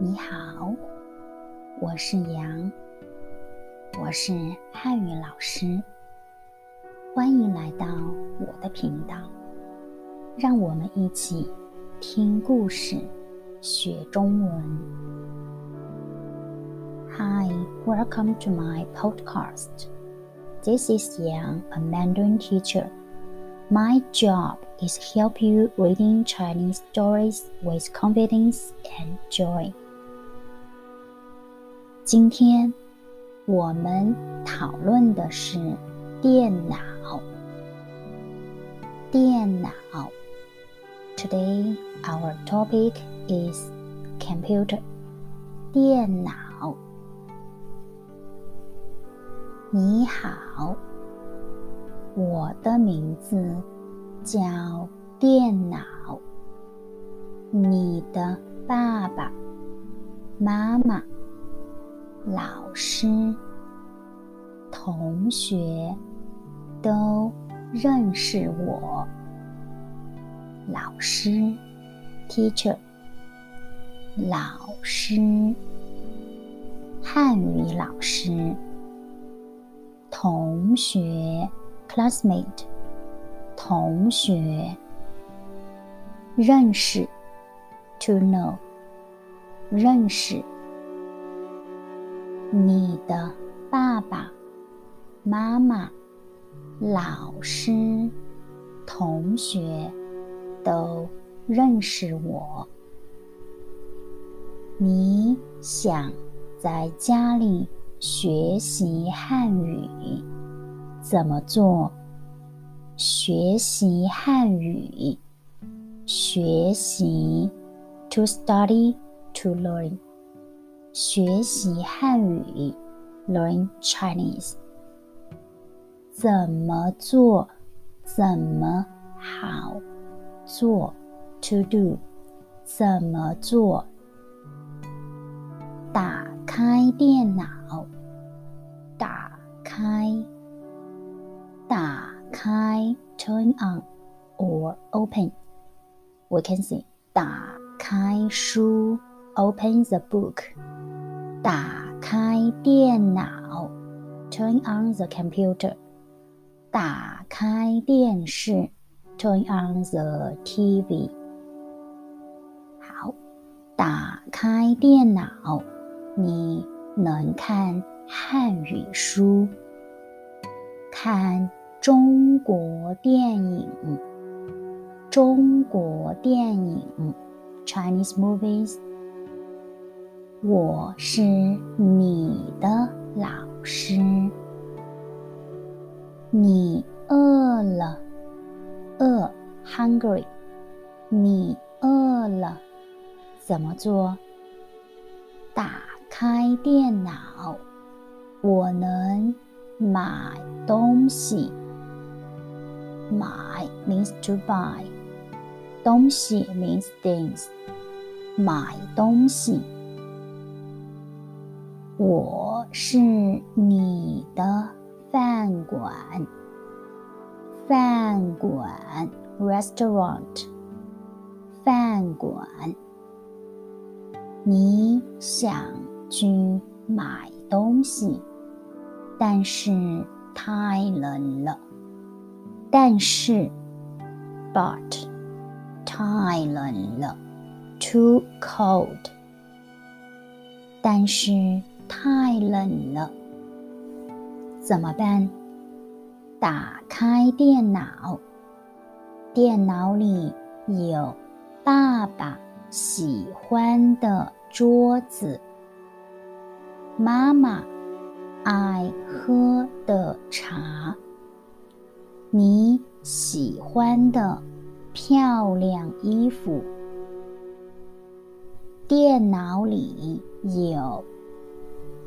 你好，我是杨，我是汉语老师，欢迎来到我的频道，让我们一起听故事、学中文。Hi, welcome to my podcast. This is Yang, a Mandarin teacher. My job is help you reading Chinese stories with confidence and joy. 今天我们讨论的是电脑。电脑。Today our topic is computer. 电脑。你好，我的名字叫电脑。你的爸爸妈妈。老师、同学都认识我。老师，teacher，老师，汉语老师。同学，classmate，同学。认识，to know，认识。你的爸爸妈妈、老师、同学都认识我。你想在家里学习汉语，怎么做？学习汉语，学习，to study to learn。学习汉语，learn Chinese。怎么做？怎么好做？To do。怎么做？打开电脑。打开。打开，turn on or open。We can see 打开书，open the book。打开电脑，turn on the computer。打开电视，turn on the TV。好，打开电脑，你能看汉语书，看中国电影，中国电影，Chinese movies。我是你的老师。你饿了？饿，hungry。你饿了？怎么做？打开电脑，我能买东西。买 means to buy，东西 means things，买东西。我是你的饭馆，饭馆 restaurant，饭馆。你想去买东西，但是太冷了。但是，but 太冷了，too cold。但是。太冷了，怎么办？打开电脑，电脑里有爸爸喜欢的桌子，妈妈爱喝的茶，你喜欢的漂亮衣服。电脑里有。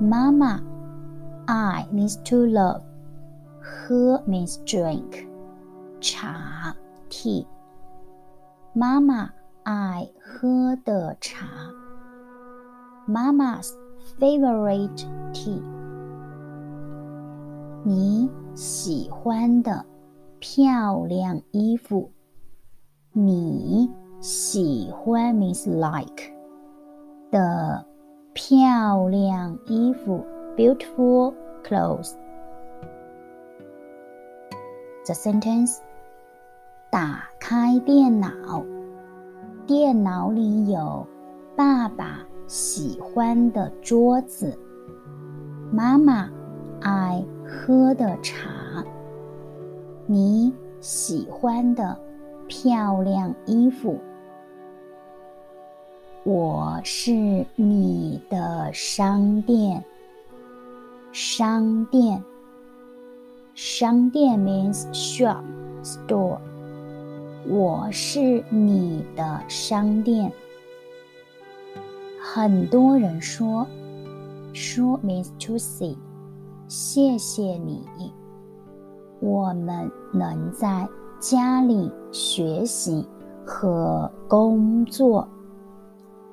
妈妈，I means to love，喝 means drink，茶 tea。妈妈爱喝的茶。Mama's favorite tea。你喜欢的漂亮衣服。你喜欢 means like 的 漂亮衣服，beautiful clothes。The sentence：打开电脑，电脑里有爸爸喜欢的桌子，妈妈爱喝的茶，你喜欢的。漂亮衣服，我是你的商店。商店，商店 means shop, store。我是你的商店。很多人说，说 means to say，谢谢你。我们能在。家里学习和工作，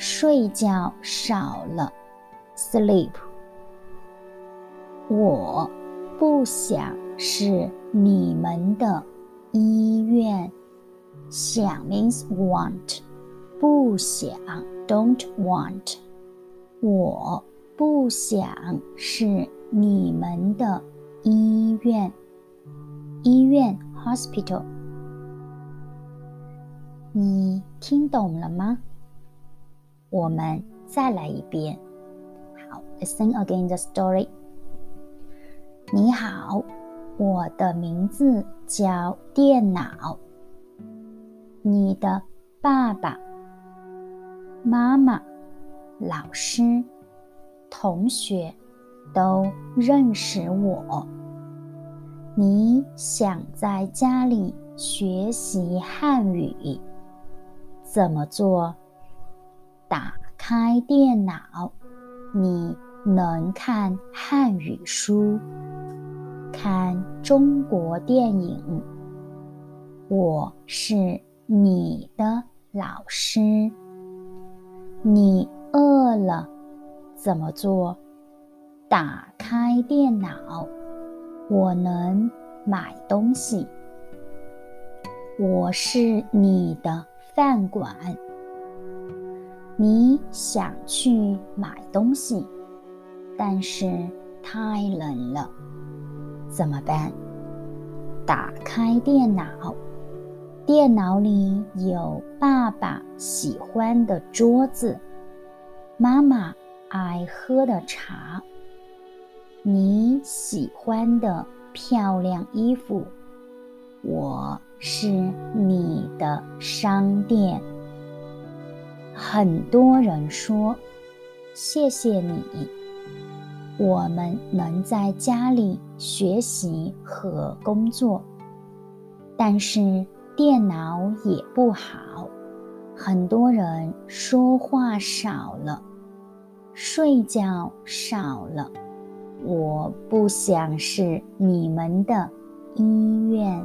睡觉少了，sleep。我不想是你们的医院。想 means want，不想，don't want。我不想是你们的医院。医院，hospital。你听懂了吗？我们再来一遍。好，Listen again the story。你好，我的名字叫电脑。你的爸爸妈妈、老师、同学都认识我。你想在家里学习汉语？怎么做？打开电脑，你能看汉语书，看中国电影。我是你的老师。你饿了，怎么做？打开电脑，我能买东西。我是你的。饭馆，你想去买东西，但是太冷了，怎么办？打开电脑，电脑里有爸爸喜欢的桌子，妈妈爱喝的茶，你喜欢的漂亮衣服，我。是你的商店。很多人说：“谢谢你，我们能在家里学习和工作。”但是电脑也不好。很多人说话少了，睡觉少了。我不想是你们的医院。